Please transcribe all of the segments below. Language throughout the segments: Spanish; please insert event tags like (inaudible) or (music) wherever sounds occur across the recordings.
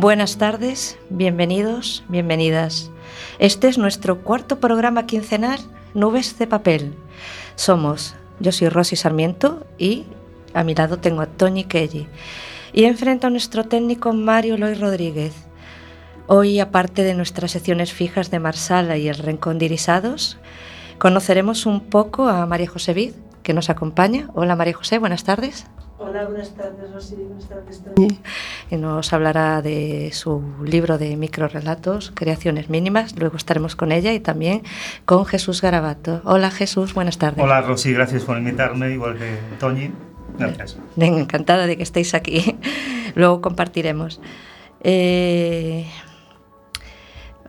Buenas tardes, bienvenidos, bienvenidas. Este es nuestro cuarto programa quincenal, Nubes de Papel. Somos, yo soy Rosy Sarmiento y a mi lado tengo a Tony Kelly. Y enfrente a nuestro técnico Mario Loy Rodríguez. Hoy, aparte de nuestras secciones fijas de Marsala y el Rincón de Irisados, conoceremos un poco a María José Vid, que nos acompaña. Hola María José, buenas tardes. Hola, buenas tardes, Rosy. Buenas tardes, Toñi. Y nos hablará de su libro de microrelatos, Creaciones Mínimas. Luego estaremos con ella y también con Jesús Garabato. Hola Jesús, buenas tardes. Hola Rosy, gracias por invitarme, igual que Toñi. Gracias. Encantada de que estéis aquí. (laughs) Luego compartiremos. Eh,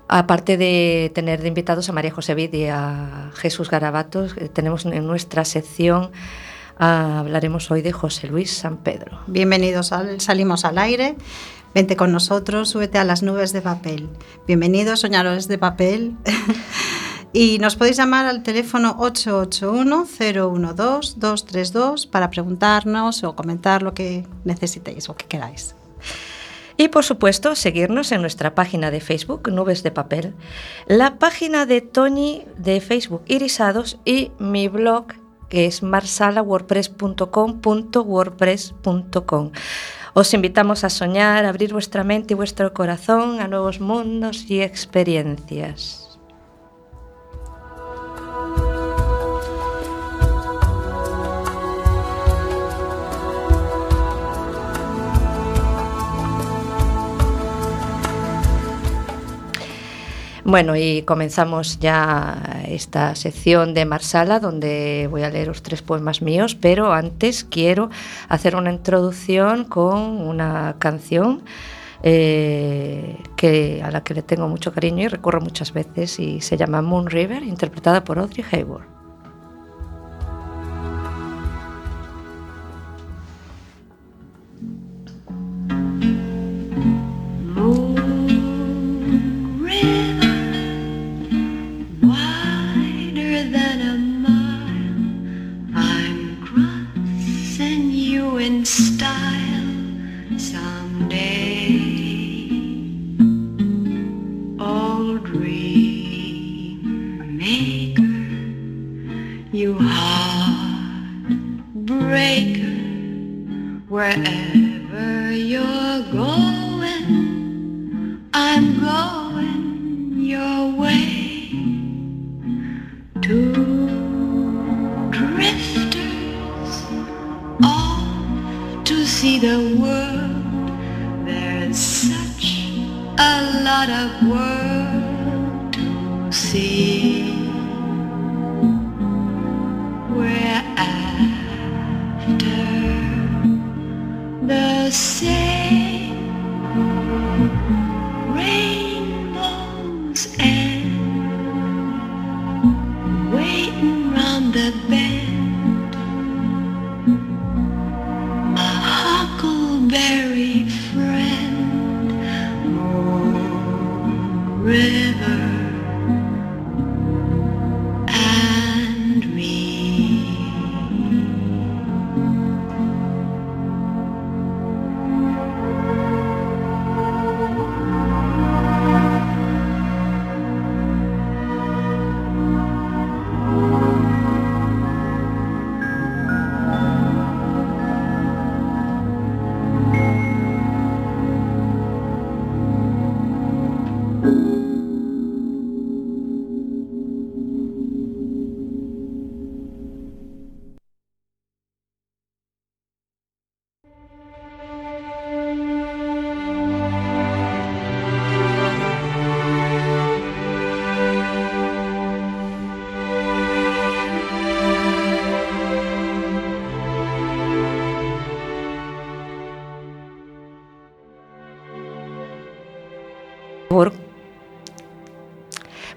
aparte de tener de invitados a María José Vid y a Jesús Garabato, eh, tenemos en nuestra sección Ah, hablaremos hoy de José Luis San Pedro. Bienvenidos al Salimos al Aire. Vente con nosotros, súbete a las nubes de papel. Bienvenidos, soñadores de papel. (laughs) y nos podéis llamar al teléfono 881-012-232 para preguntarnos o comentar lo que necesitéis o que queráis. Y por supuesto, seguirnos en nuestra página de Facebook, Nubes de Papel, la página de Tony de Facebook Irisados y mi blog que es marsalawordpress.com.wordpress.com. Os invitamos a soñar, a abrir vuestra mente y vuestro corazón a nuevos mundos y experiencias. Bueno, y comenzamos ya esta sección de Marsala, donde voy a leer los tres poemas míos, pero antes quiero hacer una introducción con una canción eh, que, a la que le tengo mucho cariño y recurro muchas veces y se llama Moon River, interpretada por Audrey Hayward.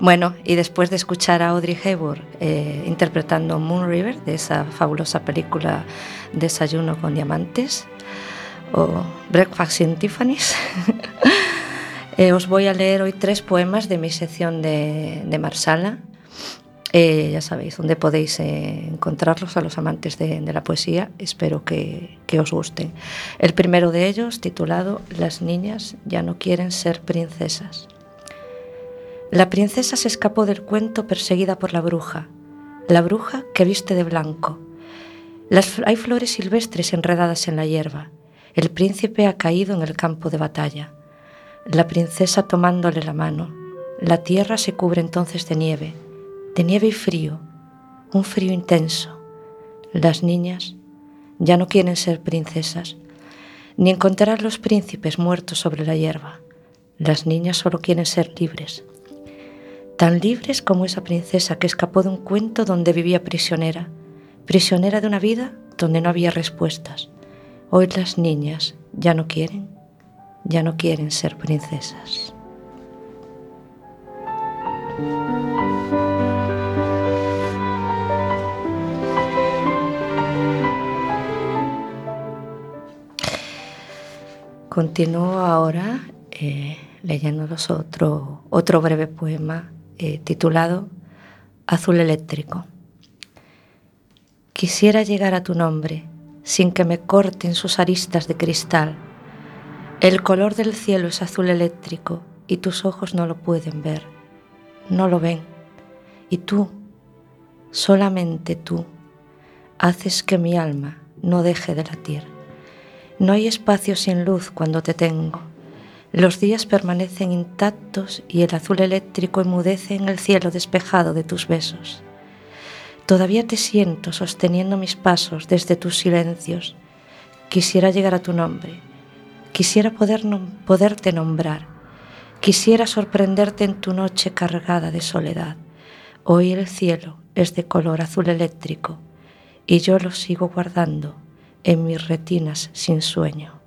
Bueno, y después de escuchar a Audrey Hepburn eh, interpretando Moon River, de esa fabulosa película Desayuno con Diamantes, o Breakfast in Tiffany's, (laughs) eh, os voy a leer hoy tres poemas de mi sección de, Marsala. Eh, ya sabéis dónde podéis encontrarlos a los amantes de, la poesía. Espero que, os gusten. El primero de ellos, titulado Las niñas ya no quieren ser princesas. La princesa se escapó del cuento perseguida por la bruja, la bruja que viste de blanco. Las, hay flores silvestres enredadas en la hierba. El príncipe ha caído en el campo de batalla. La princesa tomándole la mano. La tierra se cubre entonces de nieve de nieve y frío, un frío intenso. Las niñas ya no quieren ser princesas, ni encontrar los príncipes muertos sobre la hierba. Las niñas solo quieren ser libres, tan libres como esa princesa que escapó de un cuento donde vivía prisionera, prisionera de una vida donde no había respuestas. Hoy las niñas ya no quieren, ya no quieren ser princesas. Continúo ahora eh, leyéndolos otro, otro breve poema eh, titulado Azul eléctrico. Quisiera llegar a tu nombre sin que me corten sus aristas de cristal. El color del cielo es azul eléctrico y tus ojos no lo pueden ver, no lo ven. Y tú, solamente tú, haces que mi alma no deje de latir. No hay espacio sin luz cuando te tengo. Los días permanecen intactos y el azul eléctrico emudece en el cielo despejado de tus besos. Todavía te siento sosteniendo mis pasos desde tus silencios. Quisiera llegar a tu nombre. Quisiera poder poderte nombrar. Quisiera sorprenderte en tu noche cargada de soledad. Hoy el cielo es de color azul eléctrico y yo lo sigo guardando en mis retinas sin sueño.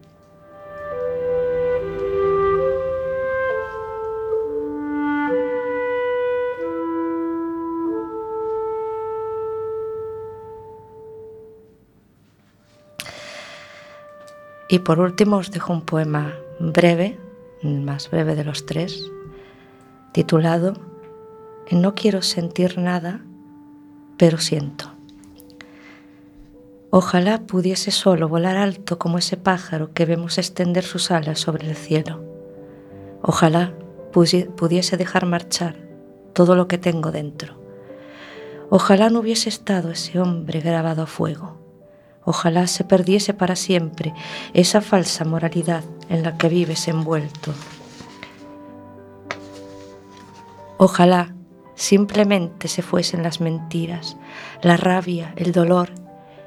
Y por último os dejo un poema breve, más breve de los tres, titulado No quiero sentir nada, pero siento. Ojalá pudiese solo volar alto como ese pájaro que vemos extender sus alas sobre el cielo. Ojalá pudiese dejar marchar todo lo que tengo dentro. Ojalá no hubiese estado ese hombre grabado a fuego. Ojalá se perdiese para siempre esa falsa moralidad en la que vives envuelto. Ojalá simplemente se fuesen las mentiras, la rabia, el dolor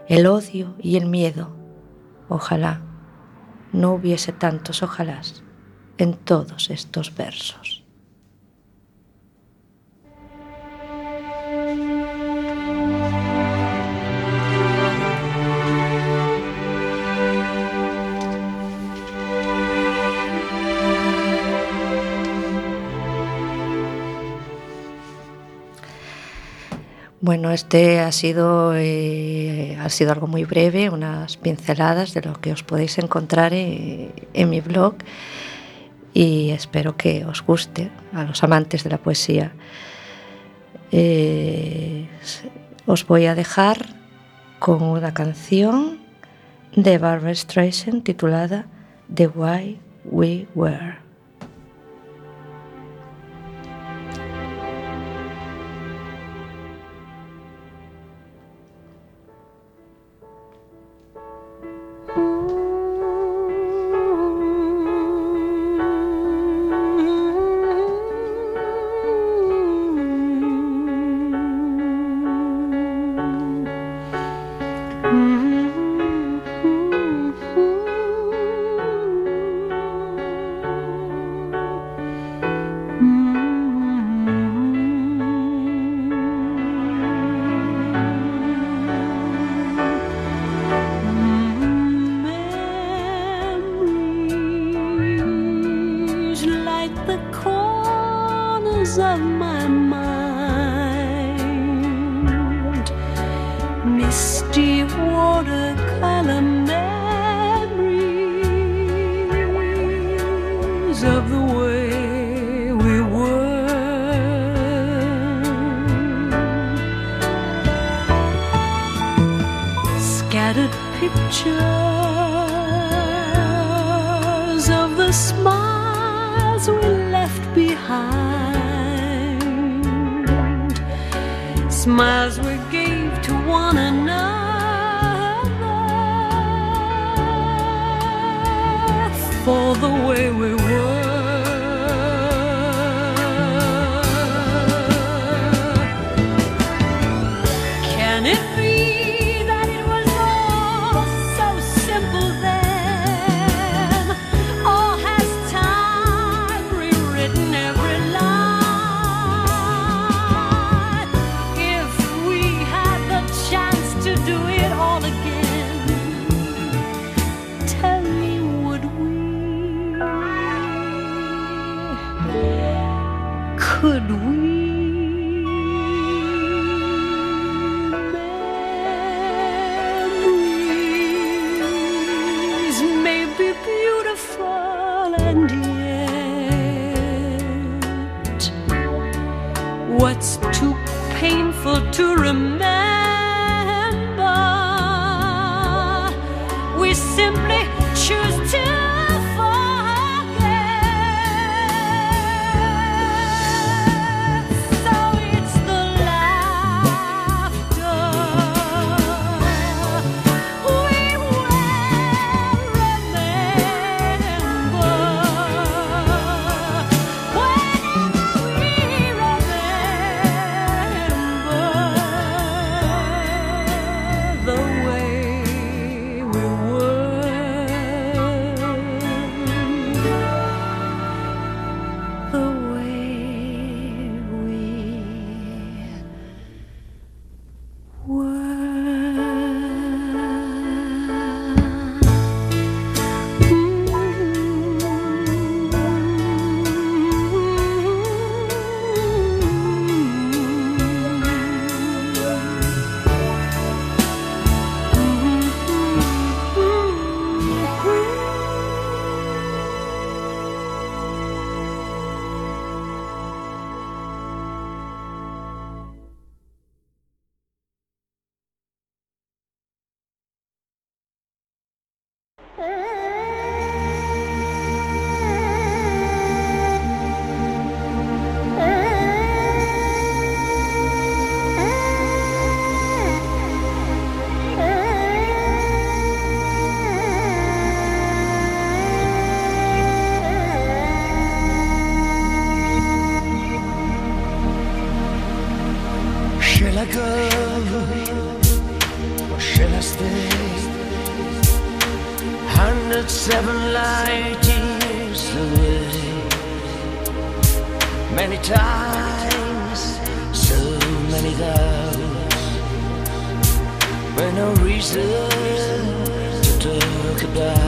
el odio y el miedo. Ojalá no hubiese tantos ojalás en todos estos versos. Bueno, este ha sido, eh, ha sido algo muy breve, unas pinceladas de lo que os podéis encontrar en, en mi blog y espero que os guste a los amantes de la poesía. Eh, os voy a dejar con una canción de Barbara Streisand titulada The Why We Were. the corners of my mind. Misty watercolor memories of the way we were. Scattered pictures smiles we gave to one another for the way we were. many times, so many times. But no reason to talk about.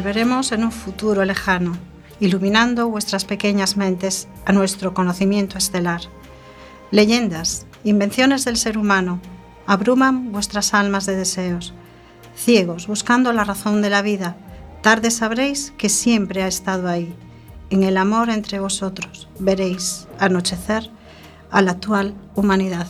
Volveremos en un futuro lejano, iluminando vuestras pequeñas mentes a nuestro conocimiento estelar. Leyendas, invenciones del ser humano, abruman vuestras almas de deseos. Ciegos, buscando la razón de la vida, tarde sabréis que siempre ha estado ahí. En el amor entre vosotros veréis anochecer a la actual humanidad.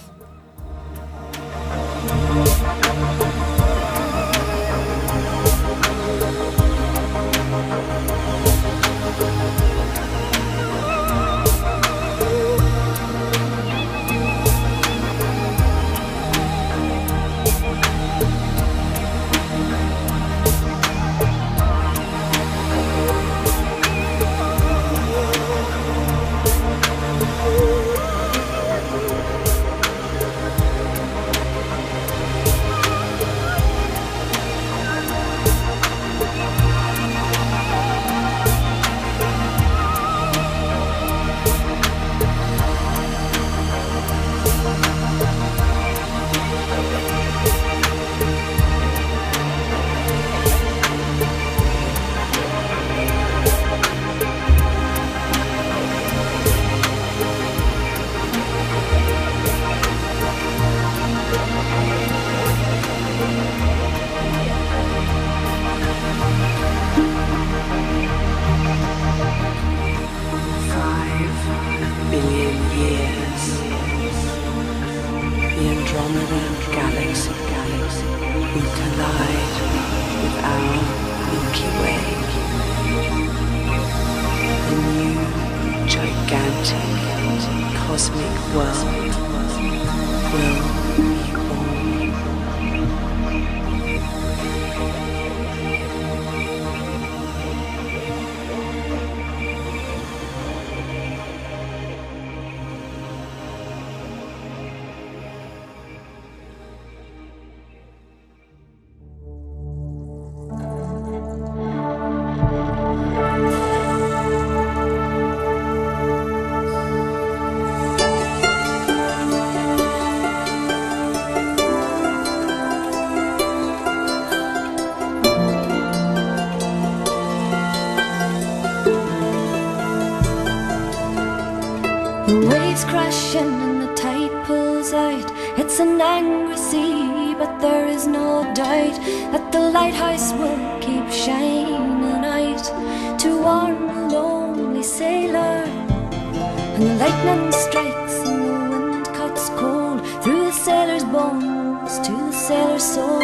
Lightning strikes and the wind cuts cold. Through the sailor's bones to the sailor's soul.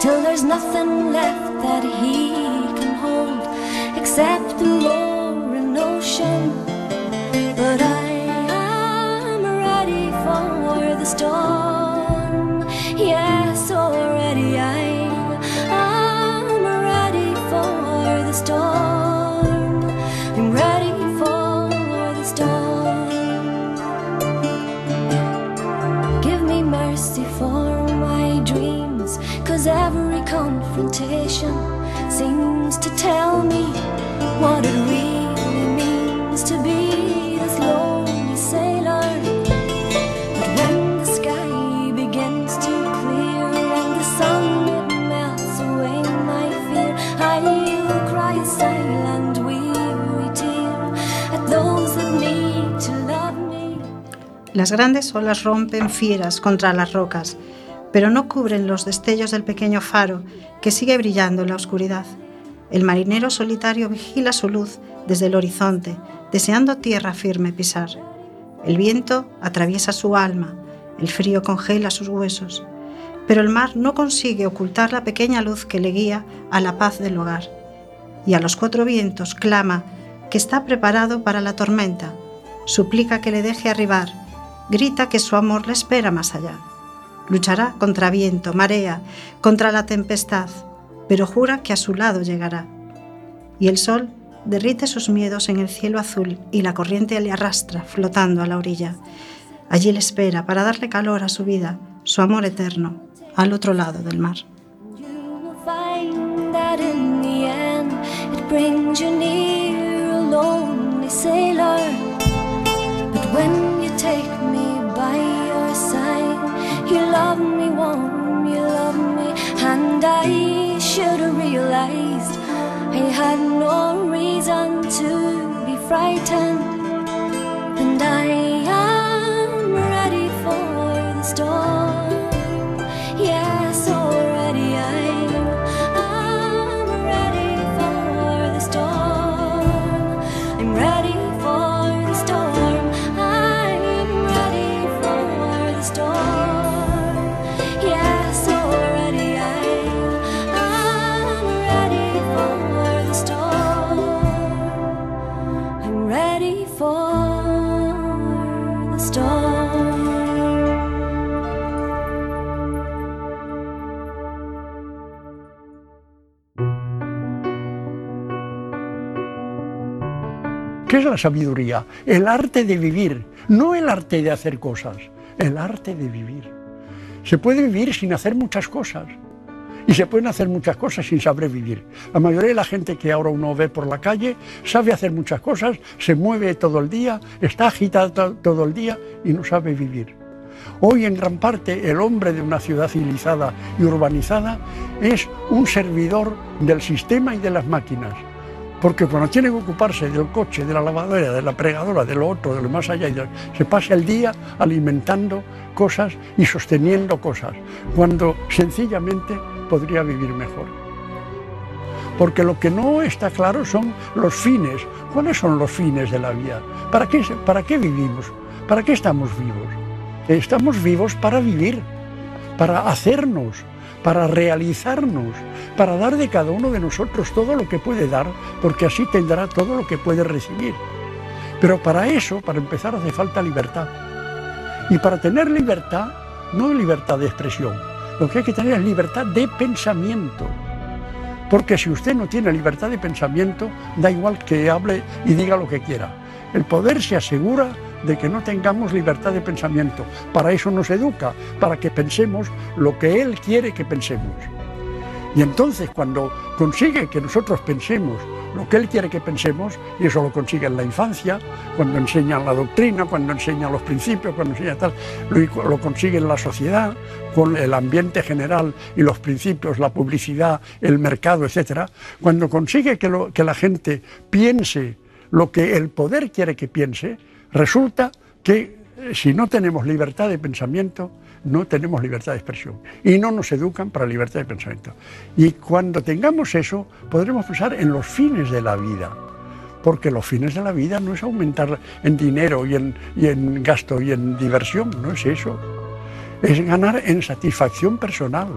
Till there's nothing left that he can hold except Las grandes olas rompen fieras contra las rocas, pero no cubren los destellos del pequeño faro que sigue brillando en la oscuridad. El marinero solitario vigila su luz desde el horizonte, deseando tierra firme pisar. El viento atraviesa su alma, el frío congela sus huesos, pero el mar no consigue ocultar la pequeña luz que le guía a la paz del hogar. Y a los cuatro vientos clama que está preparado para la tormenta, suplica que le deje arribar, grita que su amor le espera más allá. Luchará contra viento, marea, contra la tempestad, pero jura que a su lado llegará. Y el sol derrite sus miedos en el cielo azul y la corriente le arrastra flotando a la orilla. Allí le espera para darle calor a su vida, su amor eterno, al otro lado del mar. Love me warm, you love me, and I should have realized I I had no reason to be frightened, and I am ready for the storm. ¿Qué es la sabiduría? El arte de vivir, no el arte de hacer cosas, el arte de vivir. Se puede vivir sin hacer muchas cosas y se pueden hacer muchas cosas sin saber vivir. La mayoría de la gente que ahora uno ve por la calle sabe hacer muchas cosas, se mueve todo el día, está agitada to- todo el día y no sabe vivir. Hoy en gran parte el hombre de una ciudad civilizada y urbanizada es un servidor del sistema y de las máquinas. Porque cuando tiene que ocuparse del coche, de la lavadora, de la pregadora, de lo otro, de lo más allá, se pasa el día alimentando cosas y sosteniendo cosas, cuando sencillamente podría vivir mejor. Porque lo que no está claro son los fines. ¿Cuáles son los fines de la vida? ¿Para qué, para qué vivimos? ¿Para qué estamos vivos? Estamos vivos para vivir, para hacernos, para realizarnos, para dar de cada uno de nosotros todo lo que puede dar, porque así tendrá todo lo que puede recibir. Pero para eso, para empezar, hace falta libertad. Y para tener libertad, no libertad de expresión, lo que hay que tener es libertad de pensamiento. Porque si usted no tiene libertad de pensamiento, da igual que hable y diga lo que quiera. El poder se asegura de que no tengamos libertad de pensamiento. Para eso nos educa, para que pensemos lo que Él quiere que pensemos. Y entonces cuando consigue que nosotros pensemos lo que Él quiere que pensemos, y eso lo consigue en la infancia, cuando enseñan la doctrina, cuando enseñan los principios, cuando enseña tal, lo, consigue en la sociedad, con el ambiente general y los principios, la publicidad, el mercado, etc. Cuando consigue que la gente piense lo que el poder quiere que piense, resulta que eh, si no tenemos libertad de pensamiento, no tenemos libertad de expresión. Y no nos educan para libertad de pensamiento. Y cuando tengamos eso, podremos pensar en los fines de la vida. Porque los fines de la vida no es aumentar en dinero y en, y en gasto y en diversión, no es eso. Es ganar en satisfacción personal,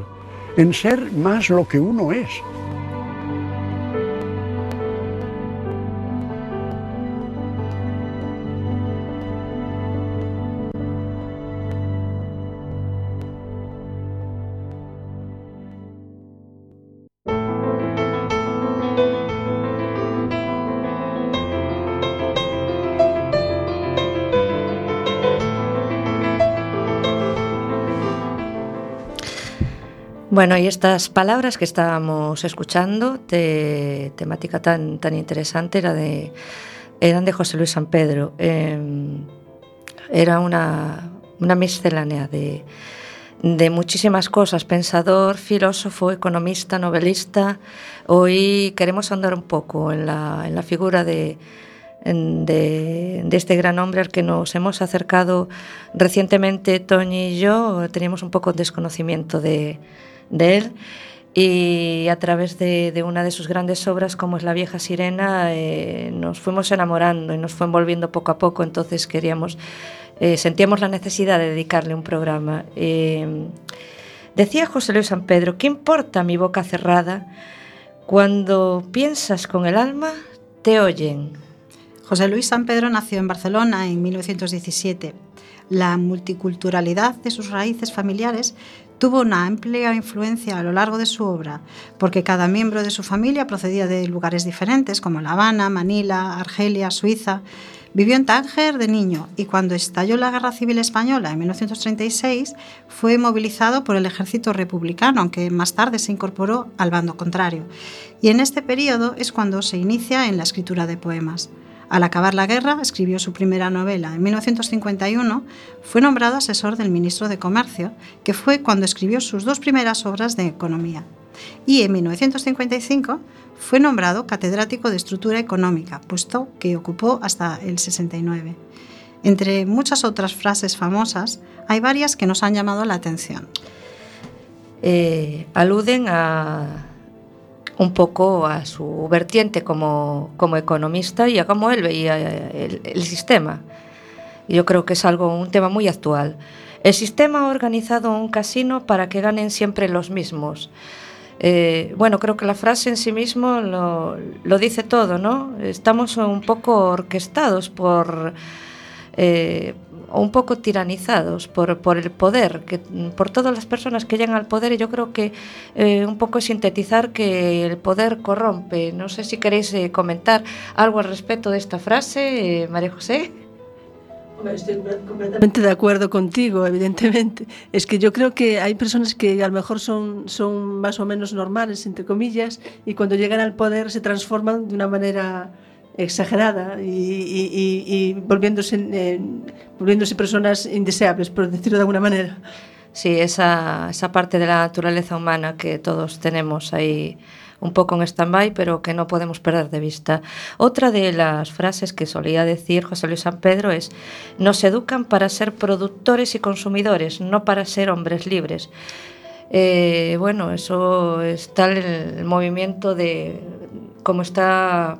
en ser más lo que uno es. Bueno, y estas palabras que estábamos escuchando, de temática tan, tan interesante, era de, eran de José Luis San Pedro. Eh, era una, una miscelánea de, de muchísimas cosas, pensador, filósofo, economista, novelista. Hoy queremos andar un poco en la, en la figura de, de, de este gran hombre al que nos hemos acercado recientemente, Toñi y yo, teníamos un poco de desconocimiento de, de él y a través de, una de sus grandes obras como es La vieja sirena eh, nos fuimos enamorando y nos fue envolviendo poco a poco, entonces queríamos, eh, sentíamos la necesidad de dedicarle un programa. Eh, decía José Luis San Pedro, ¿qué importa mi boca cerrada? Cuando piensas con el alma, te oyen. José Luis San Pedro nació en Barcelona en 1917. La multiculturalidad de sus raíces familiares tuvo una amplia influencia a lo largo de su obra, porque cada miembro de su familia procedía de lugares diferentes, como La Habana, Manila, Argelia, Suiza. Vivió en Tánger de niño y cuando estalló la Guerra Civil Española en 1936 fue movilizado por el ejército republicano, aunque más tarde se incorporó al bando contrario. Y en este periodo es cuando se inicia en la escritura de poemas. Al acabar la guerra, escribió su primera novela. En 1951 fue nombrado asesor del ministro de Comercio, que fue cuando escribió sus dos primeras obras de economía. Y en 1955 fue nombrado catedrático de estructura económica, puesto que ocupó hasta el 69. Entre muchas otras frases famosas, hay varias que nos han llamado la atención. eh, aluden a un poco a su vertiente como, como economista y a cómo él veía el, el sistema. Yo creo que es algo, un tema muy actual. El sistema ha organizado un casino para que ganen siempre los mismos. Eh, bueno, creo que la frase en sí mismo lo, lo dice todo, ¿no? Estamos un poco orquestados por, eh, un poco tiranizados por, por el poder, que, por todas las personas que llegan al poder y yo creo que eh, un poco sintetizar que el poder corrompe. No sé si queréis eh, comentar algo al respecto de esta frase, eh, María José. Estoy completamente de acuerdo contigo, evidentemente. Es que yo creo que hay personas que a lo mejor son, son más o menos normales, entre comillas, y cuando llegan al poder se transforman de una manera exagerada y, volviéndose, en- volviéndose personas indeseables, por decirlo de alguna manera. Sí, esa, esa parte de la naturaleza humana que todos tenemos ahí un poco en stand-by, pero que no podemos perder de vista. Otra de las frases que solía decir José Luis San Pedro es, nos educan para ser productores y consumidores, no para ser hombres libres. Eh, bueno, eso está el, el movimiento de cómo está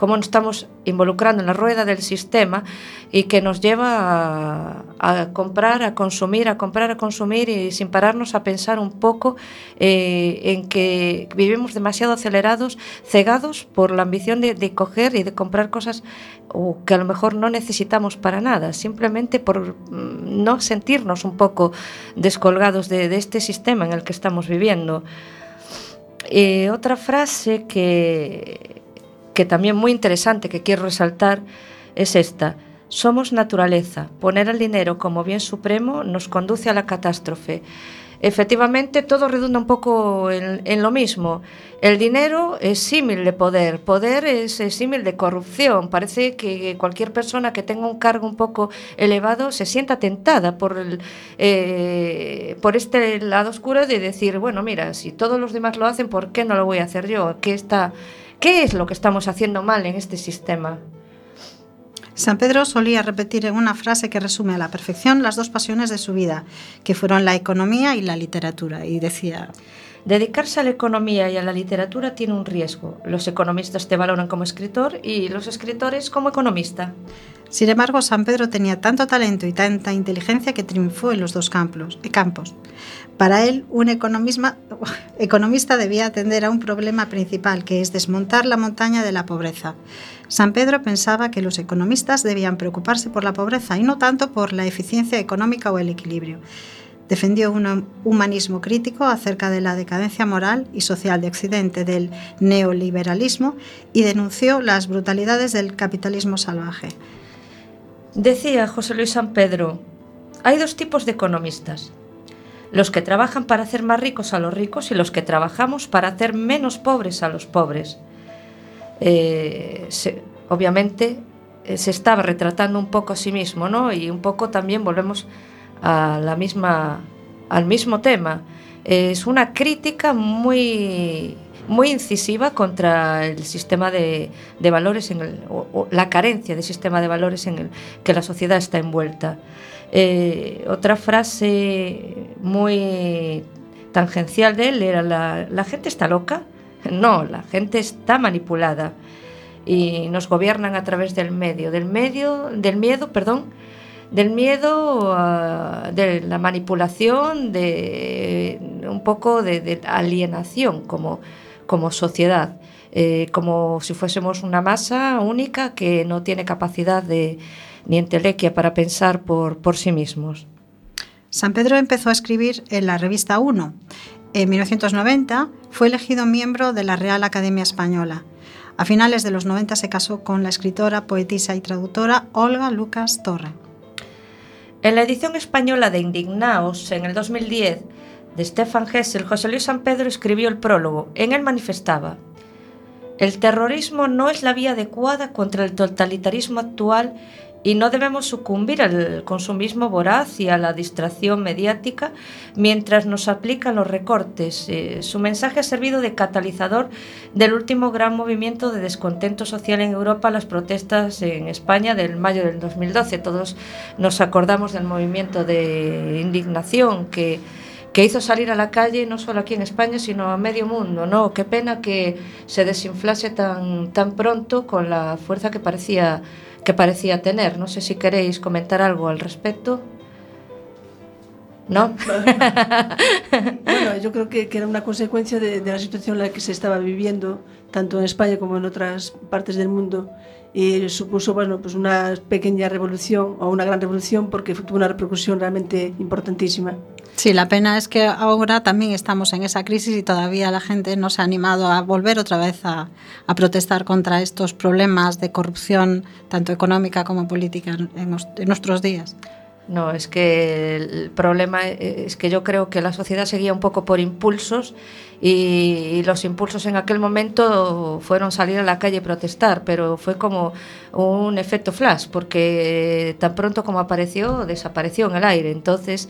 cómo nos estamos involucrando en la rueda del sistema y que nos lleva a, comprar, a consumir, a comprar, a consumir y sin pararnos a pensar un poco eh, en que vivimos demasiado acelerados, cegados por la ambición de, coger y de comprar cosas que a lo mejor no necesitamos para nada, simplemente por mm, no sentirnos un poco descolgados de, de este sistema en el que estamos viviendo. Eh, otra frase que, que también muy interesante que quiero resaltar es esta. Somos naturaleza. Poner el dinero como bien supremo nos conduce a la catástrofe. Efectivamente, todo redunda un poco en, lo mismo. El dinero es símil de poder, poder es, es símil de corrupción. Parece que cualquier persona que tenga un cargo un poco elevado se sienta tentada por, el, eh, por este lado oscuro de decir, bueno, mira, si todos los demás lo hacen, ¿por qué no lo voy a hacer yo? ¿Qué, está, qué es lo que estamos haciendo mal en este sistema? San Pedro solía repetir en una frase que resume a la perfección las dos pasiones de su vida, que fueron la economía y la literatura, y decía, Dedicarse a la economía y a la literatura tiene un riesgo. Los economistas te valoran como escritor y los escritores como economista. Sin embargo, San Pedro tenía tanto talento y tanta inteligencia que triunfó en los dos campos. eh, campos. Para él, un (laughs) economista debía atender a un problema principal, que es desmontar la montaña de la pobreza. San Pedro pensaba que los economistas debían preocuparse por la pobreza y no tanto por la eficiencia económica o el equilibrio. Defendió un humanismo crítico acerca de la decadencia moral y social de Occidente, del neoliberalismo y denunció las brutalidades del capitalismo salvaje. Decía José Luis San Pedro, hay dos tipos de economistas. Los que trabajan para hacer más ricos a los ricos y los que trabajamos para hacer menos pobres a los pobres. Eh, obviamente eh, se estaba retratando un poco a sí mismo, ¿no? Y un poco también volvemos a la misma, al mismo tema. Es una crítica muy, muy incisiva contra el sistema de, valores, en el, o, la carencia de sistema de valores en el que la sociedad está envuelta. Eh, otra frase muy tangencial de él era la, la gente está loca. (laughs) No, la gente está manipulada y nos gobiernan a través del medio, del medio, del miedo, perdón, del miedo, de la manipulación, de un poco de, de alienación como, como sociedad, eh, como si fuésemos una masa única que no tiene capacidad de, ni entelequia para pensar por, por sí mismos. San Pedro empezó a escribir en la revista Uno. En 1990 fue elegido miembro de la Real Academia Española. A finales de los 90 se casó con la escritora, poetisa y traductora Olga Lucas Torre. En la edición española de Indignaos, en el 2010, de Stefan Hessel, José Luis San Pedro escribió el prólogo. En él manifestaba: El terrorismo no es la vía adecuada contra el totalitarismo actual y no debemos sucumbir al consumismo voraz y a la distracción mediática mientras nos aplican los recortes. Eh, su mensaje ha servido de catalizador del último gran movimiento de descontento social en Europa, las protestas en España del mayo del 2012. Todos nos acordamos del movimiento de indignación que que hizo salir a la calle no solo aquí en España, sino a medio mundo, ¿no? Qué pena que se desinflase tan, tan pronto con la fuerza que parecía, que parecía tener. No sé si queréis comentar algo al respecto. ¿No? (laughs) (laughs) Bueno, yo creo que, que era una consecuencia de, de la situación en la que se estaba viviendo, tanto en España como en otras partes del mundo, y supuso bueno, pues una pequeña revolución o una gran revolución porque tuvo una repercusión realmente importantísima. Sí, la pena es que ahora también estamos en esa crisis y todavía la gente no se ha animado a volver otra vez a, a protestar contra estos problemas de corrupción, tanto económica como política, en, en nuestros días. No, es que el problema es que yo creo que la sociedad seguía un poco por impulsos y los impulsos en aquel momento fueron salir a la calle y protestar, pero fue como un efecto flash, porque tan pronto como apareció, desapareció en el aire. Entonces,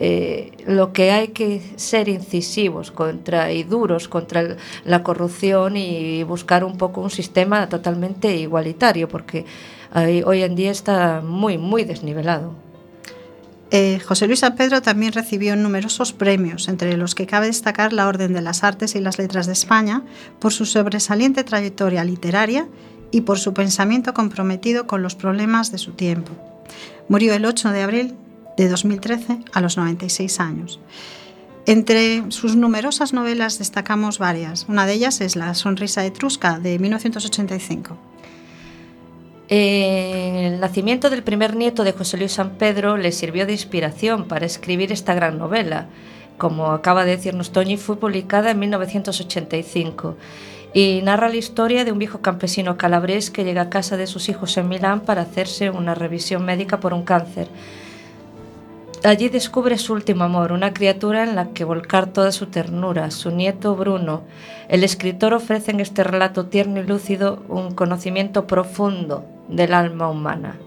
eh, lo que hay que ser incisivos contra y duros contra la corrupción y buscar un poco un sistema totalmente igualitario, porque hoy en día está muy, muy desnivelado. Eh, José Luis San Pedro también recibió numerosos premios, entre los que cabe destacar la Orden de las Artes y las Letras de España por su sobresaliente trayectoria literaria y por su pensamiento comprometido con los problemas de su tiempo. Murió el 8 de abril de 2013 a los 96 años. Entre sus numerosas novelas destacamos varias. Una de ellas es La sonrisa etrusca de 1985. El nacimiento del primer nieto de José Luis San Pedro le sirvió de inspiración para escribir esta gran novela. Como acaba de decirnos Toñi, fue publicada en 1985 y narra la historia de un viejo campesino calabrés que llega a casa de sus hijos en Milán para hacerse una revisión médica por un cáncer. Allí descubre su último amor, una criatura en la que volcar toda su ternura, su nieto Bruno. El escritor ofrece en este relato tierno y lúcido un conocimiento profundo del alma humana.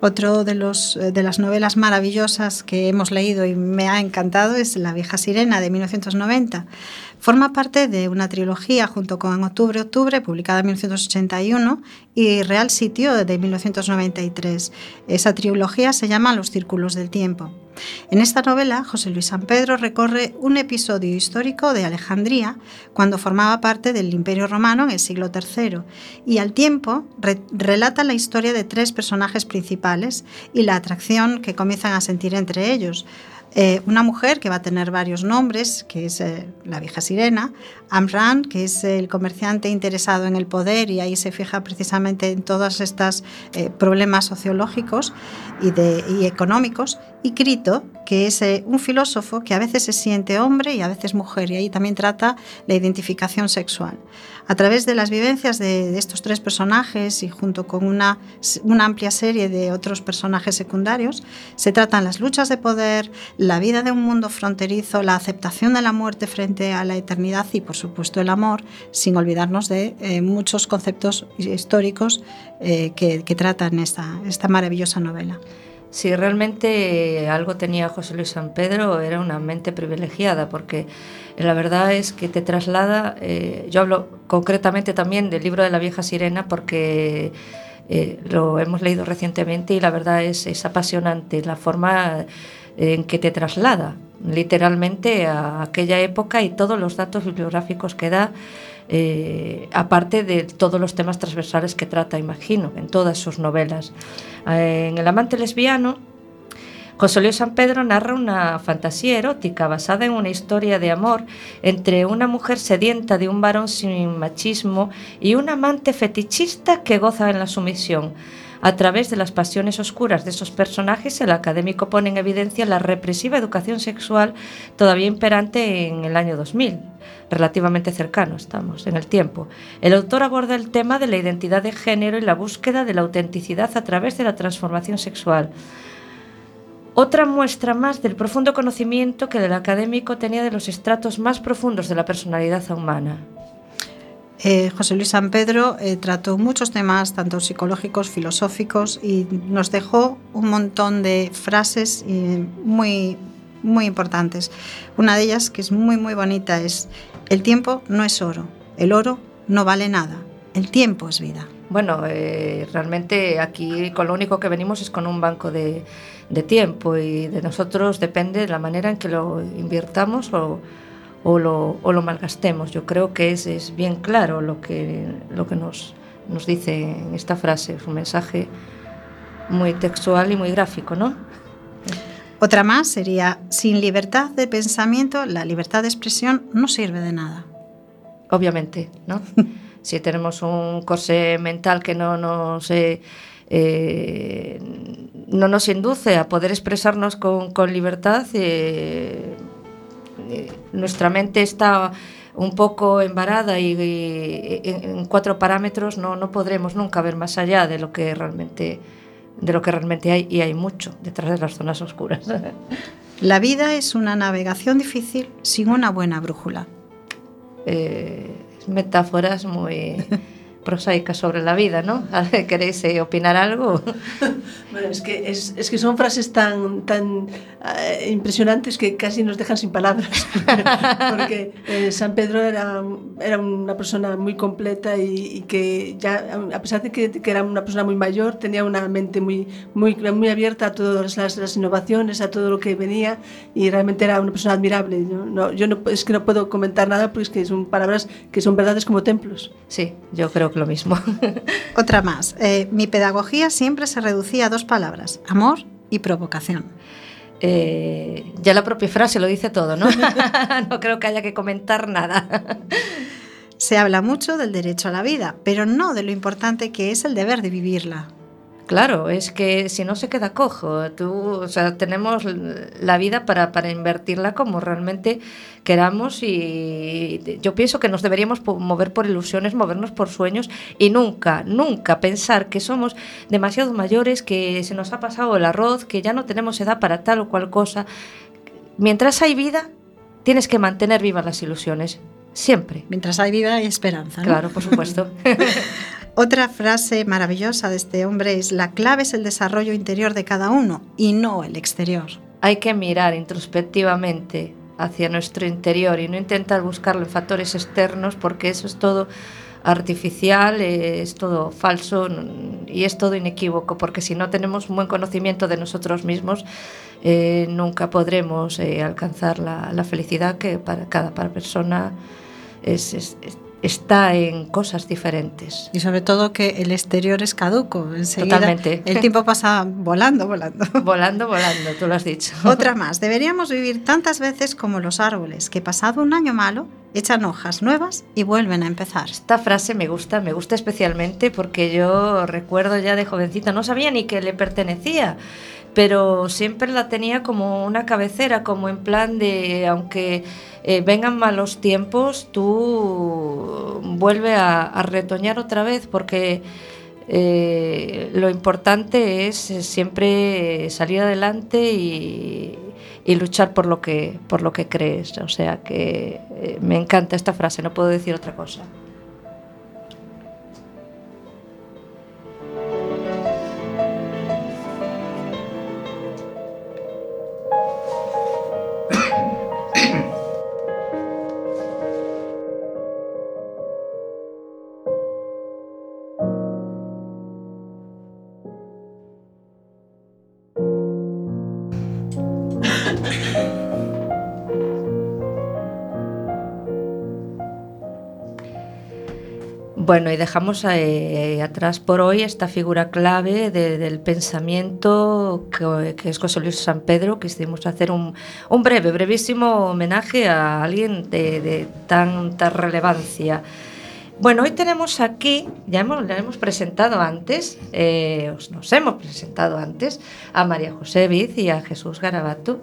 Otro de, los, eh, de las novelas maravillosas que hemos leído y me ha encantado es La vieja sirena de 1990. Forma parte de una trilogía junto con Octubre, Octubre, publicada en 1981, y Real Sitio de 1993. Esa trilogía se llama Los Círculos del Tiempo. En esta novela, José Luis San Pedro recorre un episodio histórico de Alejandría cuando formaba parte del Imperio Romano en el siglo III y al tiempo re- relata la historia de tres personajes principales y la atracción que comienzan a sentir entre ellos. Eh, una mujer que va a tener varios nombres, que es eh, la vieja sirena, Amran, que es el comerciante interesado en el poder y ahí se fija precisamente en todos estos eh, problemas sociológicos y, económicos, y Crito, que es eh, un filósofo que a veces se siente hombre y a veces mujer, y ahí también trata la identificación sexual. A través de las vivencias de, estos tres personajes y junto con una, amplia serie de otros personajes secundarios, se tratan las luchas de poder, la vida de un mundo fronterizo, la aceptación de la muerte frente a la eternidad y, por supuesto, el amor, sin olvidarnos de eh, muchos conceptos históricos eh, que, tratan esta maravillosa novela. Si realmente algo tenía José Luis San Pedro, era una mente privilegiada, porque la verdad es que te traslada, eh, yo hablo concretamente también del libro de la vieja sirena, porque eh, lo hemos leído recientemente y la verdad es, es apasionante la forma en que te traslada literalmente a aquella época y todos los datos bibliográficos que da, eh, aparte de todos los temas transversales que trata, imagino, en todas sus novelas. Eh, en El amante lesbiano, José Luis San Pedro narra una fantasía erótica basada en una historia de amor entre una mujer sedienta de un varón sin machismo y un amante fetichista que goza en la sumisión. A través de las pasiones oscuras de esos personajes, el académico pone en evidencia la represiva educación sexual todavía imperante en el año 2000, relativamente cercano estamos en el tiempo. El autor aborda el tema de la identidad de género y la búsqueda de la autenticidad a través de la transformación sexual. Otra muestra más del profundo conocimiento que el académico tenía de los estratos más profundos de la personalidad humana. Eh, José Luis San Pedro eh, trató muchos temas, tanto psicológicos, filosóficos, y nos dejó un montón de frases eh, muy, muy importantes. Una de ellas, que es muy, muy bonita, es, el tiempo no es oro, el oro no vale nada, el tiempo es vida. Bueno, realmente aquí con lo único que venimos es con un banco de, de tiempo y de nosotros depende la manera en que lo invirtamos o, o lo, o lo malgastemos. Yo creo que es, es bien claro lo que, lo que nos, nos dice en esta frase. Es un mensaje muy textual y muy gráfico, ¿no? Otra más sería, sin libertad de pensamiento, la libertad de expresión no sirve de nada. Obviamente, ¿no? (laughs) si tenemos un corsé mental que no nos, eh, eh, no nos induce a poder expresarnos con, con libertad, eh, eh, nuestra mente está un poco embarada y, y en, en cuatro parámetros no, no podremos nunca ver más allá de lo que realmente de lo que realmente hay y hay mucho detrás de las zonas oscuras. (laughs) La vida es una navegación difícil sin una buena brújula. Eh, metáforas muy (laughs) prosaicas sobre la vida, ¿no? (laughs) ¿Queréis eh, opinar algo? (laughs) Bueno, es que, es, es que son frases tan, tan eh, impresionantes que casi nos dejan sin palabras. (laughs) Porque eh, San Pedro era, era una persona muy completa y, y que ya, a pesar de que, que era una persona muy mayor, tenía una mente muy, muy, muy abierta a todas las, las innovaciones, a todo lo que venía y realmente era una persona admirable. ¿no? No, yo no, es que no puedo comentar nada porque es que son palabras que son verdades como templos. Sí, yo creo que lo mismo. (laughs) Otra más. eh, mi pedagogía siempre se reducía a dos palabras, amor y provocación. Eh, ya la propia frase lo dice todo, ¿no? (laughs) no creo que haya que comentar nada. Se habla mucho del derecho a la vida, pero no de lo importante que es el deber de vivirla. Claro, es que si no se queda cojo. Tú, o sea, tenemos la vida para, para invertirla como realmente queramos y yo pienso que nos deberíamos mover por ilusiones, movernos por sueños y nunca, nunca pensar que somos demasiado mayores, que se nos ha pasado el arroz, que ya no tenemos edad para tal o cual cosa. Mientras hay vida, tienes que mantener vivas las ilusiones, siempre. Mientras hay vida hay esperanza. ¿no? Claro, por supuesto. (laughs) Otra frase maravillosa de este hombre es la clave es el desarrollo interior de cada uno y no el exterior. Hay que mirar introspectivamente hacia nuestro interior y no intentar buscarlo en factores externos porque eso es todo artificial, es todo falso y es todo inequívoco porque si no tenemos un buen conocimiento de nosotros mismos eh, nunca podremos eh, alcanzar la, la felicidad que para cada para persona es- es- es- está en cosas diferentes. Y sobre todo que el exterior es caduco. Enseguida Totalmente. El tiempo pasa volando, volando. (laughs) Volando, volando, tú lo has dicho. Otra más. Deberíamos vivir tantas veces como los árboles, que pasado un año malo, echan hojas nuevas y vuelven a empezar. Esta frase me gusta, me gusta especialmente porque yo recuerdo ya de jovencita, no sabía ni que le pertenecía, pero siempre la tenía como una cabecera, como en plan de, aunque eh, vengan malos tiempos, tú vuelve a, retoñar otra vez porque eh, lo importante es eh, siempre salir adelante y, luchar por lo que por lo que crees. O sea que me encanta esta frase, no puedo decir otra cosa. Bueno, y dejamos eh, atrás por hoy esta figura clave de- del pensamiento que, es José Luis San Pedro. Quisimos hacer un, breve, brevísimo homenaje a alguien de, tanta relevancia. Bueno, hoy tenemos aquí, ya hemos, hemos presentado antes, eh, os- nos hemos presentado antes a María José Viz y a Jesús Garabato.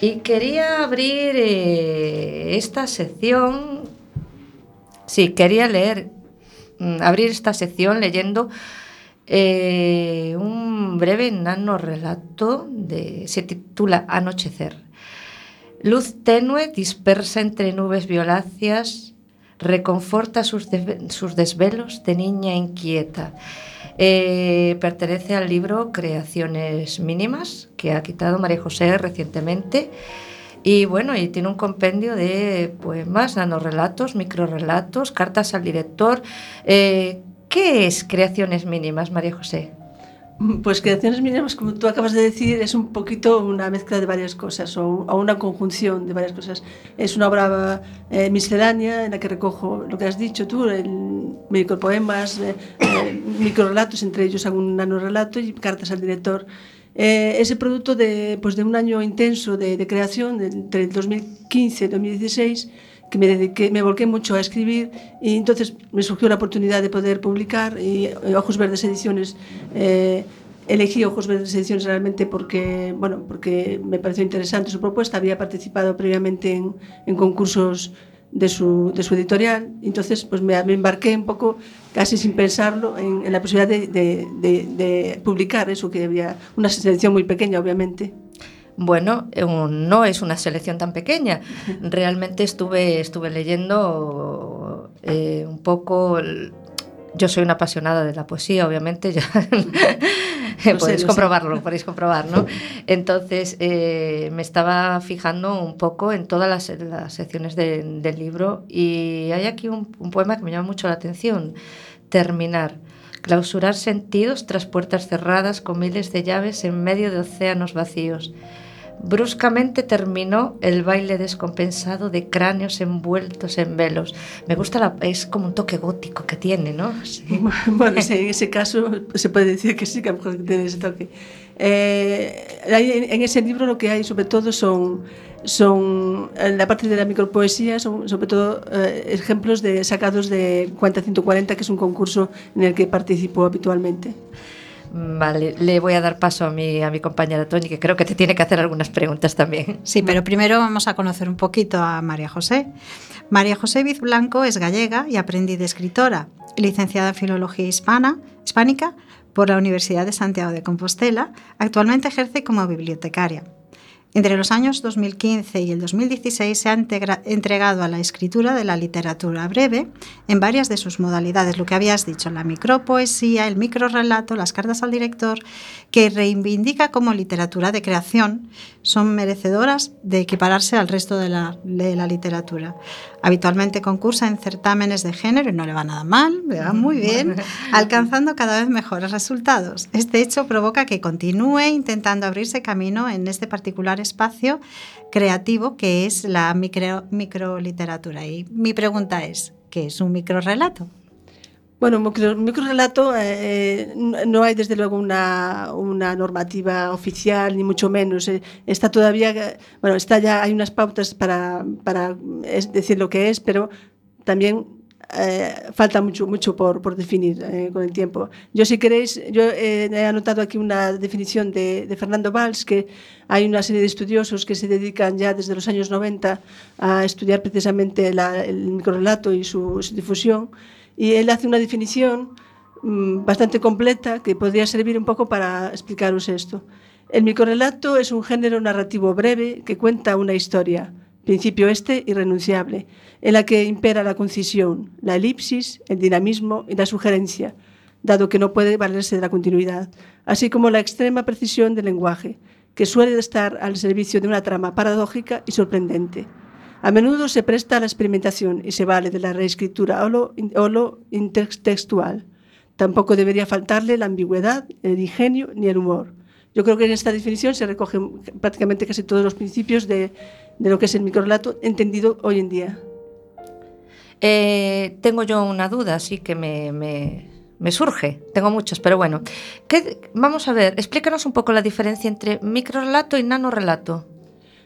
Y quería abrir eh, esta sección Sí, quería leer, abrir esta sección leyendo eh, un breve nano relato de, se titula Anochecer. Luz tenue dispersa entre nubes violáceas, reconforta sus, sus desvelos de niña inquieta. Eh, pertenece al libro Creaciones Mínimas, que ha quitado María José recientemente. Y bueno, y tiene un compendio de poemas, nanorrelatos, microrrelatos, cartas al director. Eh, ¿Qué es Creaciones Mínimas, María José? Pues creaciones mínimas, como tú acabas de decir, es un poquito una mezcla de varias cosas o, o una conjunción de varias cosas. Es una obra eh, miscelánea en la que recojo lo que has dicho tú, el micropoemas, eh, eh, microrelatos, entre ellos algún nanorrelato y cartas al director. Eh, ese produto de, pues, de un año intenso de, de creación, de, entre el 2015 y 2016, que me, dediqué, me volqué mucho a escribir y entonces me surgió la oportunidad de poder publicar y eh, Ojos Verdes Ediciones. Eh, elegí Ojos Verdes Ediciones realmente porque, bueno, porque me pareció interesante su propuesta, había participado previamente en, en concursos de su, de su editorial, entonces pues me, me embarqué un poco casi sin pensarlo, en, en la posibilidad de, de, de, de publicar eso, que había una selección muy pequeña, obviamente. Bueno, eh, no es una selección tan pequeña. (laughs) Realmente estuve, estuve leyendo eh, un poco. el- Yo soy una apasionada de la poesía, obviamente, ya (laughs) sé, podéis lo sé. comprobarlo, podéis comprobar, ¿no? Entonces eh, me estaba fijando un poco en todas las, las secciones de- del libro y hay aquí un, un poema que me llama mucho la atención. Terminar. Clausurar sentidos tras puertas cerradas con miles de llaves en medio de océanos vacíos. Bruscamente terminó el baile descompensado de cráneos envueltos en velos. Me gusta la, es como un toque gótico que tiene, ¿no? Sí. (laughs) Bueno, sí, en ese caso se puede decir que sí, que a lo mejor tiene ese toque. Eh, en ese libro lo que hay sobre todo son, son en la parte de la micropoesía, son sobre todo eh, ejemplos de, sacados de Cuenta 140, que es un concurso en el que participo habitualmente. Vale, le voy a dar paso a mi, compañera Toñi, que creo que te tiene que hacer algunas preguntas también. Sí, pero primero vamos a conocer un poquito a María José. María José Viz Blanco es gallega y aprendiz de escritora, licenciada en Filología Hispánica por la Universidad de Santiago de Compostela. Actualmente ejerce como bibliotecaria. Entre los años 2015 y el 2016 se ha entregado a la escritura de la literatura breve en varias de sus modalidades, lo que habías dicho, la micropoesía, el microrelato, las cartas al director, que reivindica como literatura de creación, son merecedoras de equipararse al resto de la, de la literatura. Habitualmente concursa en certámenes de género y no le va nada mal, le va muy bien, (laughs) alcanzando cada vez mejores resultados. Este hecho provoca que continúe intentando abrirse camino en este particular espacio creativo que es la micro, microliteratura. Y mi pregunta es, ¿qué es un microrelato? Bueno, un micro, microrelato eh, no no hay desde luego una, una normativa oficial, ni mucho menos. eh, está todavía, eh, bueno, está ya, hay unas pautas para, para decir lo que es, pero también eh, falta mucho, mucho por, por definir eh, con el tiempo. Yo, si queréis, yo eh, he anotado aquí una definición de, de Fernando Valls, que hay una serie de estudiosos que se dedican ya desde los años 90 a estudiar precisamente la- el microrelato y su, su difusión, y él hace una definición mm, bastante completa que podría servir un poco para explicaros esto. El microrelato es un género narrativo breve que cuenta una historia, principio este irrenunciable, en la que impera la concisión, la elipsis, el dinamismo y la sugerencia, dado que no puede valerse de la continuidad, así como la extrema precisión del lenguaje, que suele estar al servicio de una trama paradójica y sorprendente. A menudo se presta a la experimentación y se vale de la reescritura o lo, intertextual. Tampoco debería faltarle la ambigüedad, el ingenio ni el humor. Yo creo que en esta definición se recogen prácticamente casi todos los principios de, de lo que es el microrelato entendido hoy en día. Eh, tengo yo una duda, sí que me, me- surge. Tengo muchas, pero bueno. ¿Qué- vamos a ver, explícanos un poco la diferencia entre microrelato y nanorelato.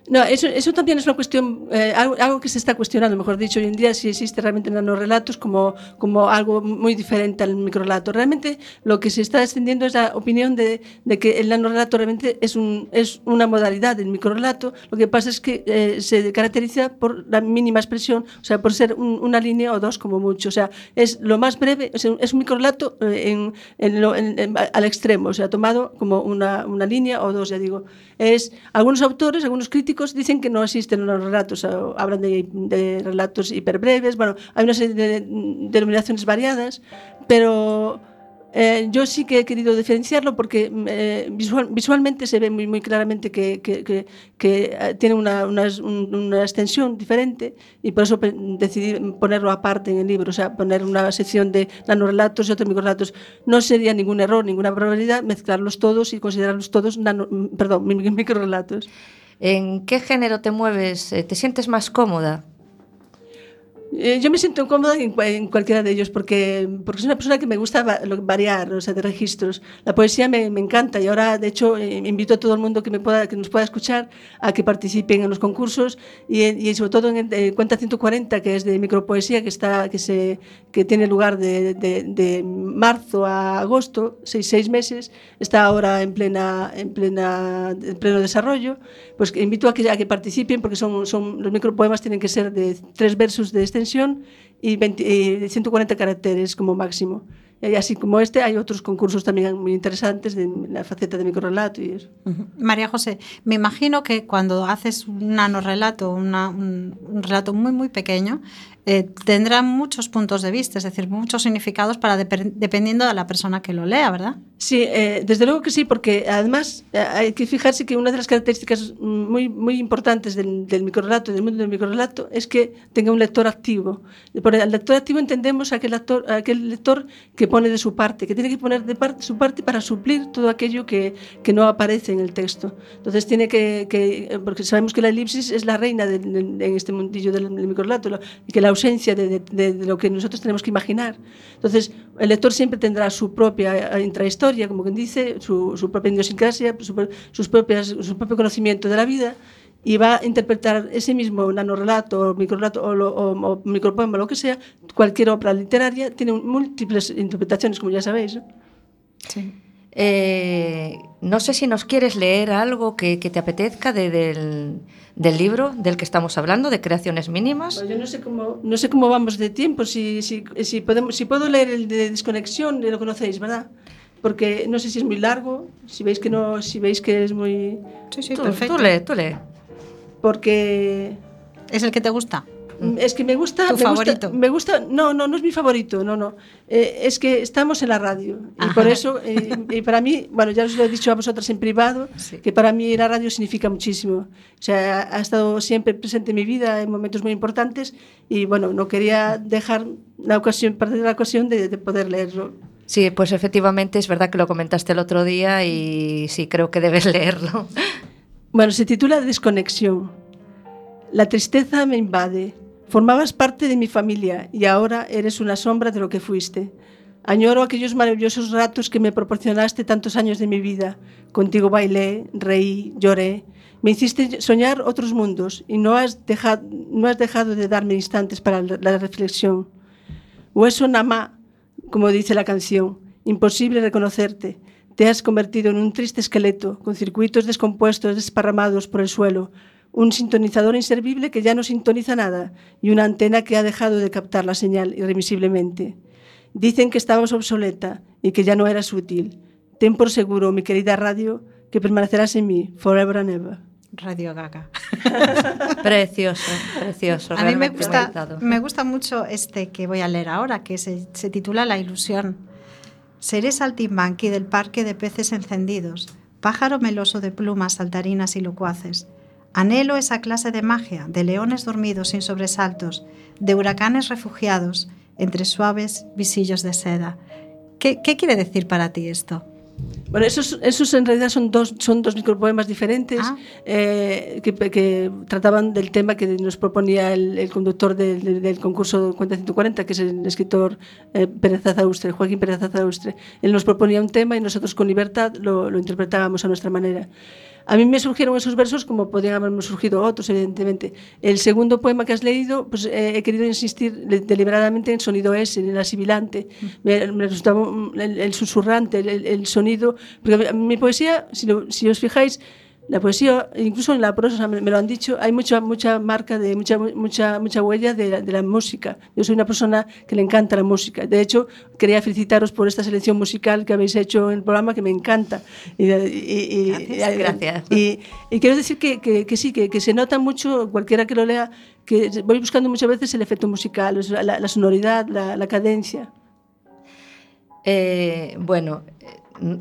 No, eso, eso también es una cuestión, eh, algo, que se está cuestionando, mejor dicho, hoy en día si existe realmente nanorelatos como, como algo muy diferente al microrelato. Realmente lo que se está extendiendo es la opinión de, de que el nanorelato realmente es, un, es una modalidad del microrelato. Lo que pasa es que eh, se caracteriza por la mínima expresión, o sea, por ser un- una línea o dos como mucho. O sea, es lo más breve, es un, es microrelato eh, en, en lo- al extremo, o sea, tomado como una, una línea o dos, ya digo. Es, algunos autores, algunos críticos científicos dicen que non existen os relatos, eh, hablan de, de relatos hiperbreves, bueno, hai unha serie de denominaciones variadas, pero eh, yo sí que he querido diferenciarlo porque eh, visual, visualmente se ve muy, muy claramente que, que, que, que eh, tiene una, una, una extensión diferente y por eso decidí ponerlo aparte en el libro, o sea, poner una sección de nanorelatos y otros microrelatos. No sería ningún error, ninguna probabilidad mezclarlos todos y considerarlos todos nano, perdón, (laughs) microrelatos. ¿En qué género te mueves? Eh, ¿Te sientes más cómoda? Eh, yo me siento cómoda en, en cualquiera de ellos porque, porque soy una persona que me gusta variar, o sea, de registros. La poesía me, me encanta y ahora, de hecho, eh, invito a todo el mundo que, me pueda, que nos pueda escuchar a que participen en los concursos y, en- y sobre todo en eh, Cuenta 140, que es de micropoesía, que, está, que, se, que tiene lugar de, de- de marzo a agosto, seis, seis meses, está ahora en, plena, en, plena, en pleno desarrollo. Pues invito a que, a que participen porque son, son, los micropoemas tienen que ser de tres versos de extensión y, 20 y 140 caracteres como máximo. Y así como este, hay otros concursos también muy interesantes de la faceta de microrelato y eso. María José, me imagino que cuando haces un nanorrelato, una- un, un relato muy, muy pequeño, eh, tendrá muchos puntos de vista, es decir, muchos significados para depe- dependiendo de la persona que lo lea, ¿verdad? Sí, eh, desde luego que sí, porque además eh, hay que fijarse que una de las características muy, muy importantes del, del microrelato, del mundo del microrelato, es que tenga un lector activo. Por el lector activo entendemos aquel, actor, aquel lector que pone de su parte, que tiene que poner de su parte para suplir todo aquello que, que no aparece en el texto. Entonces tiene que, que- porque sabemos que la elipsis es la reina en este mundillo del, del microrelato, y que la ausencia de, de- de- lo que nosotros tenemos que imaginar. Entonces, el lector siempre tendrá su propia eh, intrahistoria, como quien dice, su, su propia idiosincrasia, su, sus propias, su propio conocimiento de la vida, y va a interpretar ese mismo nanorelato o microrelato o, lo- o- o micropoema, lo que sea, cualquier obra literaria tiene múltiples interpretaciones, como ya sabéis. ¿no? Eh, no sé si nos quieres leer algo que, que te apetezca de- del, del libro del que estamos hablando, de creaciones mínimas. Bueno, yo no sé cómo, no sé cómo vamos de tiempo, si, si, si, podemos, si puedo leer el de desconexión, lo conocéis, ¿verdad? Porque no sé si es muy largo, si veis que no, si veis que es muy... Sí, sí, Tú, perfecto. tú lee, tú lee. Porque ¿Es el que te gusta? Mm, Es que me gusta. ¿Tu me favorito? Gusta, me gusta. No, no, no es mi favorito. No, no. Eh, es que estamos en la radio. Y por eso, eh, y para mí, bueno, ya os lo he dicho a vosotras en privado, Sí. que para mí la radio significa muchísimo. O sea, ha, ha estado siempre presente en mi vida en momentos muy importantes y bueno, no quería dejar la ocasión, perder la ocasión de, de poder leerlo. Sí, pues efectivamente es verdad que lo comentaste el otro día y sí, creo que debes leerlo. Bueno, se titula Desconexión. La tristeza me invade. Formabas parte de mi familia y ahora eres una sombra de lo que fuiste. Añoro aquellos maravillosos ratos que me proporcionaste tantos años de mi vida. Contigo bailé, reí, lloré. Me hiciste soñar otros mundos y no has dejado, no has dejado de darme instantes para la reflexión. Hueso Namá, como dice la canción, imposible reconocerte. Te has convertido en un triste esqueleto, con circuitos descompuestos desparramados por el suelo, un sintonizador inservible que ya no sintoniza nada y una antena que ha dejado de captar la señal irremisiblemente. Dicen que estabas obsoleta y que ya no eras útil. Ten por seguro, mi querida radio, que permanecerás en mí, forever and ever. Radio Gaga. (laughs) Precioso, precioso. A mí me gusta, me gusta mucho este que voy a leer ahora, que se, se titula La ilusión. Seré saltimbanqui del parque de peces encendidos, pájaro meloso de plumas saltarinas y locuaces. Anhelo esa clase de magia, de leones dormidos sin sobresaltos, de huracanes refugiados entre suaves visillos de seda. ¿Qué, qué quiere decir para ti esto? Bueno, esos, esos en realidad son dos, son dos micropoemas diferentes Ah. eh, que, que trataban del tema que nos proponía el, el conductor del, del- del concurso Cuenta 140, que es el escritor eh, Pérez Azaustre, Joaquín Pérez Azaustre. Él nos proponía un tema y nosotros con libertad lo, lo interpretábamos a nuestra manera. A mí me surgieron esos versos como podían haberme surgido otros, evidentemente. El segundo poema que has leído, pues eh, he querido insistir deliberadamente en sonido S, en el sibilante. Me, me, resultaba el, el susurrante, el, el, sonido. Porque mi poesía, si, lo, si os fijáis, La poesía, incluso en la prosa, me, lo han dicho, hay mucha, mucha marca, de mucha, mucha, mucha huella de, la- de la música. Yo soy una persona que le encanta la música. De hecho, quería felicitaros por esta selección musical que habéis hecho en el programa, que me encanta. Y, Gracias, y- gracias. Y, y quiero decir que, que- que sí, que, que se nota mucho, cualquiera que lo lea, que voy buscando muchas veces el efecto musical, la, la sonoridad, la, la cadencia. Eh, bueno,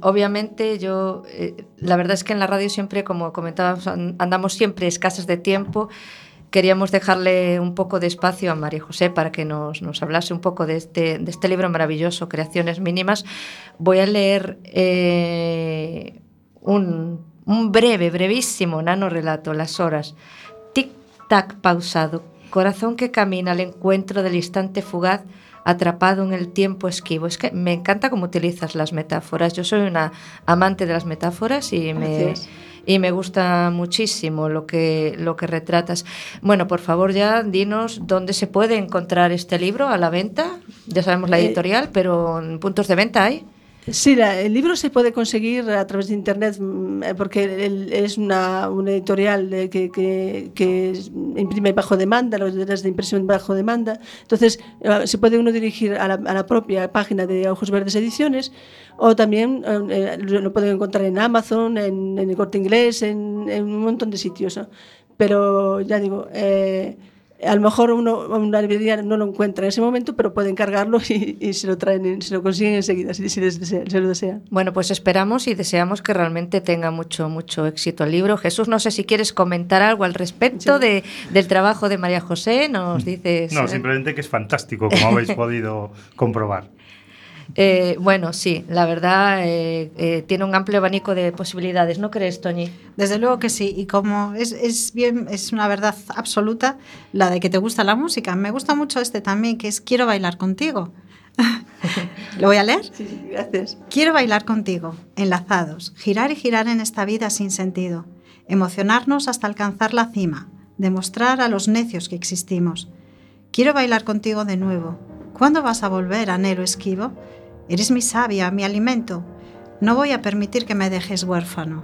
obviamente yo, eh, la verdad es que en la radio siempre, como comentábamos, an- andamos siempre escasas de tiempo. Queríamos dejarle un poco de espacio a María José para que nos, nos hablase un poco de este, de este libro maravilloso, Creaciones Mínimas. Voy a leer eh, un, un breve, brevísimo nano relato, Las horas. Tic-tac pausado, corazón que camina al encuentro del instante fugaz atrapado en el tiempo esquivo. Es que me encanta cómo utilizas las metáforas. Yo soy una amante de las metáforas y me, y me gusta muchísimo lo que, lo que retratas. Bueno, por favor ya dinos dónde se puede encontrar este libro a la venta. Ya sabemos la Eh, editorial, pero en puntos de venta hay. Sí, la- el libro se puede conseguir a través de internet mm, eh, porque el- es una, una editorial eh, que, que- imprime bajo demanda, los derechos de impresión bajo demanda. Entonces, eh, se puede uno dirigir a la, propia página de Ojos Verdes Ediciones o también eh, eh, lo pueden encontrar en Amazon, en, el Corte Inglés, en, un montón de sitios. Pero ya digo, eh, a lo mejor uno, una librería no lo encuentra en ese momento, pero puede encargarlo y, y se lo traen, en- se lo consiguen enseguida, si, si les desea- se lo desean. Bueno, pues esperamos y deseamos que realmente tenga mucho, mucho éxito el libro. Jesús, no sé si quieres comentar algo al respecto de, del trabajo de María José. Nos dices. No, eh, simplemente que es fantástico, como habéis (laughs) podido comprobar. Eh, bueno, sí, la verdad eh, eh, tiene un amplio abanico de posibilidades, ¿no crees, Toñi? Desde luego que sí, y como es, es bien, es una verdad absoluta la de que te gusta la música. Me gusta mucho este también, que es Quiero bailar contigo. (laughs) ¿Lo voy a leer? Sí, sí, gracias. Quiero bailar contigo, enlazados, girar y girar en esta vida sin sentido, emocionarnos hasta alcanzar la cima, demostrar a los necios que existimos. Quiero bailar contigo de nuevo. ¿Cuándo vas a volver, anhelo esquivo? Eres mi savia, mi alimento. No voy a permitir que me dejes huérfano.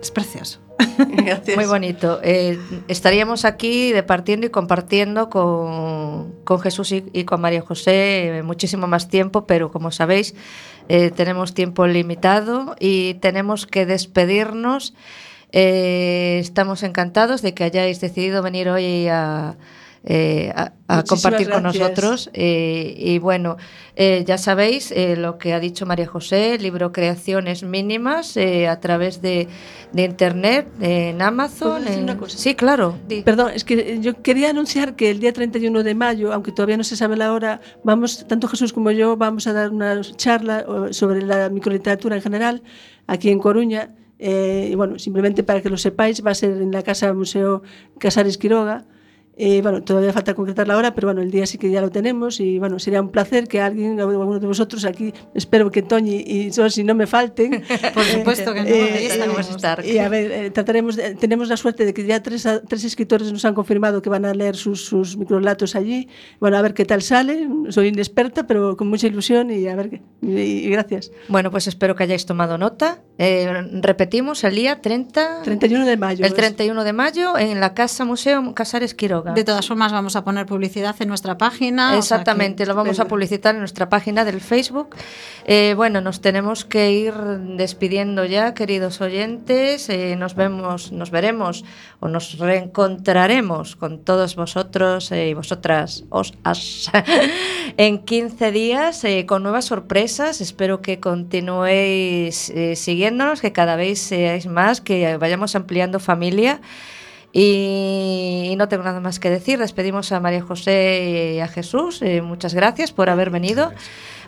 Es precioso. (laughs) Gracias. Muy bonito. Eh, estaríamos aquí departiendo y compartiendo con, con Jesús y, y con María José eh, muchísimo más tiempo, pero como sabéis, eh, tenemos tiempo limitado y tenemos que despedirnos. Eh, estamos encantados de que hayáis decidido venir hoy a, eh, a- a compartir con gracias. nosotros. Eh, y bueno, eh, ya sabéis eh, lo que ha dicho María José, libro Creaciones Mínimas eh, a través de, de Internet, en Amazon. ¿Puedo decir en- una cosa? Sí, claro. di. Perdón, es que yo quería anunciar que el día 31 de mayo, aunque todavía no se sabe la hora, vamos, tanto Jesús como yo, vamos a dar una charla sobre la microliteratura en general aquí en Coruña. Eh, y bueno, simplemente para que lo sepáis, va a ser en la Casa Museo Casares Quiroga. Eh, bueno, todavía falta concretar la hora, pero bueno, el día sí que ya lo tenemos y bueno, sería un placer que alguien, alguno de vosotros aquí, espero que Toñi y Sosi no me falten. (laughs) Por supuesto que no, Eh, eh, estar. y a ver, eh, trataremos, de- tenemos la suerte de que ya tres, tres escritores nos han confirmado que van a leer sus, sus microlatos allí. Bueno, a ver qué tal sale. Soy inexperta, pero con mucha ilusión y a ver qué. Y, y gracias. Bueno, pues espero que hayáis tomado nota. Eh, repetimos el día 30, 31 de mayo. el 31 de mayo en la Casa Museo Casares Quiroga. De todas formas, vamos a poner publicidad en nuestra página. o sea que- Exactamente, lo vamos a publicitar en nuestra página del Facebook. Eh, bueno, nos tenemos que ir despidiendo ya, queridos oyentes. Eh, nos vemos, nos veremos o nos reencontraremos con todos vosotros eh, y vosotras os, as, (laughs) en 15 días eh, con nuevas sorpresas. Espero que continuéis siguiéndonos, que cada vez seáis más, que vayamos ampliando familia. Y, y no tengo nada más que decir. Despedimos a María José y a Jesús. Eh, muchas gracias por haber venido.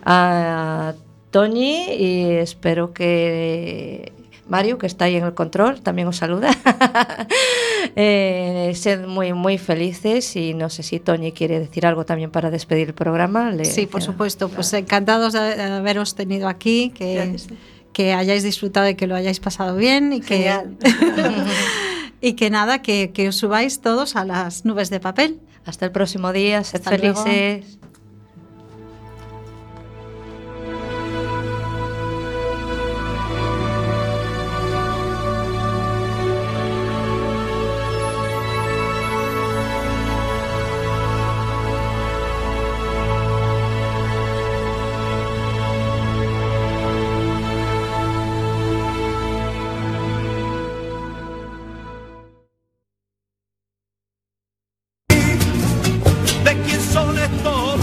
A Toñi y espero que Mario, que está ahí en el control, también os saluda. (laughs) eh, sed muy, muy felices y no sé si Toñi quiere decir algo también para despedir el programa. Le- Sí, por supuesto. Pues encantados de haberos tenido aquí, que, Gracias. que hayáis disfrutado y que lo hayáis pasado bien y que, Genial. (laughs) y que nada, que, que os subáis todos a las nubes de papel. Hasta el próximo día. Sed luego. felices.